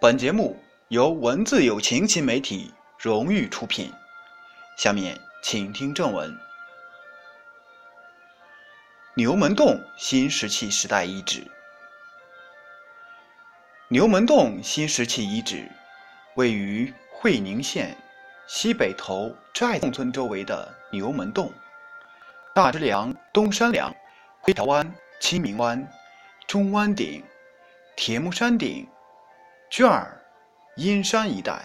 本节目由文字有情新媒体荣誉出品。下面请听正文：牛门洞新石器时代遗址。牛门洞新石器遗址位于会宁县西北头寨洞村周围的牛门洞、大支梁、东山梁、灰条湾、清明湾、中湾顶、铁木山顶。卷儿阴山一带，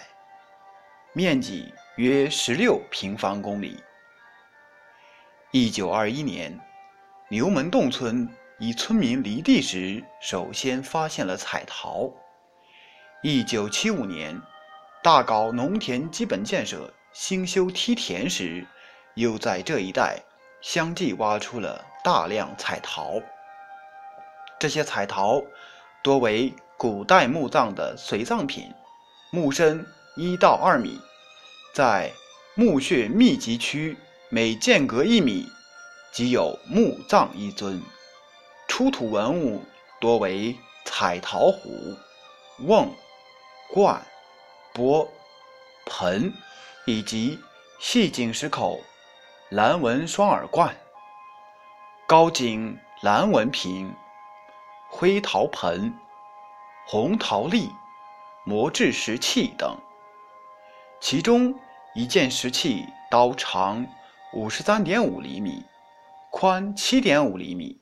面积约十六平方公里。一九二一年，牛门洞村以村民犁地时首先发现了彩陶。一九七五年，大搞农田基本建设、兴修梯田时，又在这一带相继挖出了大量彩陶。这些彩陶多为。古代墓葬的随葬品，墓深一到二米，在墓穴密集区每间隔一米即有墓葬一尊。出土文物多为彩陶壶、瓮、罐、钵、盆，以及细颈石口蓝纹双耳罐、高颈蓝纹瓶、灰陶盆。红陶粒、磨制石器等，其中一件石器刀长五十三点五厘米，宽七点五厘米，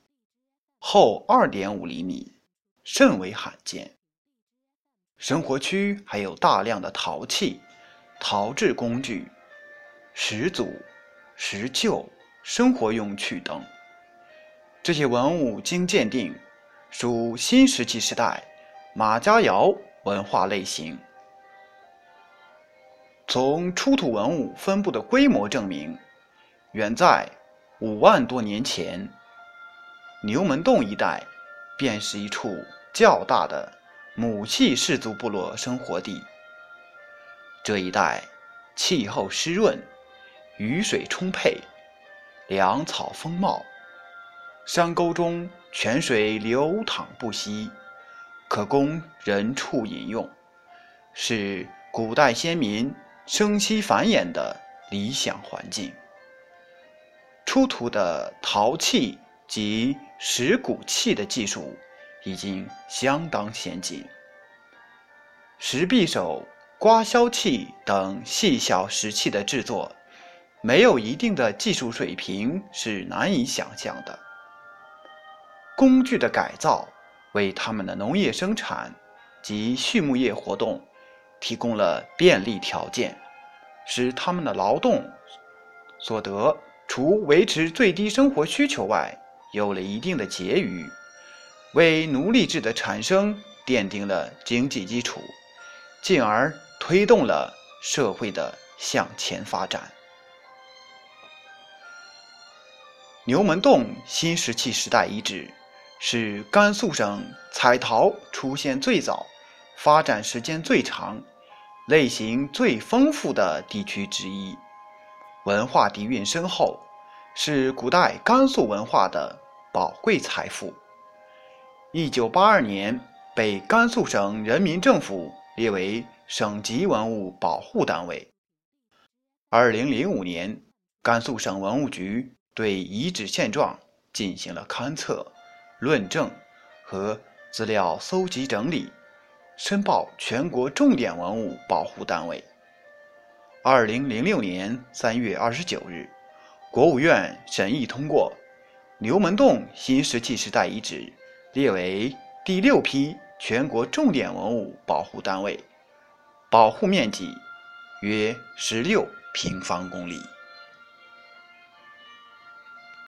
厚二点五厘米，甚为罕见。生活区还有大量的陶器、陶制工具、石组、石臼、生活用具等。这些文物经鉴定，属新石器时代。马家窑文化类型，从出土文物分布的规模证明，远在五万多年前，牛门洞一带便是一处较大的母系氏族部落生活地。这一带气候湿润，雨水充沛，粮草丰茂，山沟中泉水流淌不息。可供人畜饮用，是古代先民生息繁衍的理想环境。出土的陶器及石鼓器的技术已经相当先进，石匕首、刮削器等细小石器的制作，没有一定的技术水平是难以想象的。工具的改造。为他们的农业生产及畜牧业活动提供了便利条件，使他们的劳动所得除维持最低生活需求外，有了一定的结余，为奴隶制的产生奠定了经济基础，进而推动了社会的向前发展。牛门洞新石器时代遗址。是甘肃省彩陶出现最早、发展时间最长、类型最丰富的地区之一，文化底蕴深厚，是古代甘肃文化的宝贵财富。一九八二年被甘肃省人民政府列为省级文物保护单位。二零零五年，甘肃省文物局对遗址现状进行了勘测。论证和资料搜集整理，申报全国重点文物保护单位。二零零六年三月二十九日，国务院审议通过牛门洞新石器时代遗址列为第六批全国重点文物保护单位，保护面积约十六平方公里。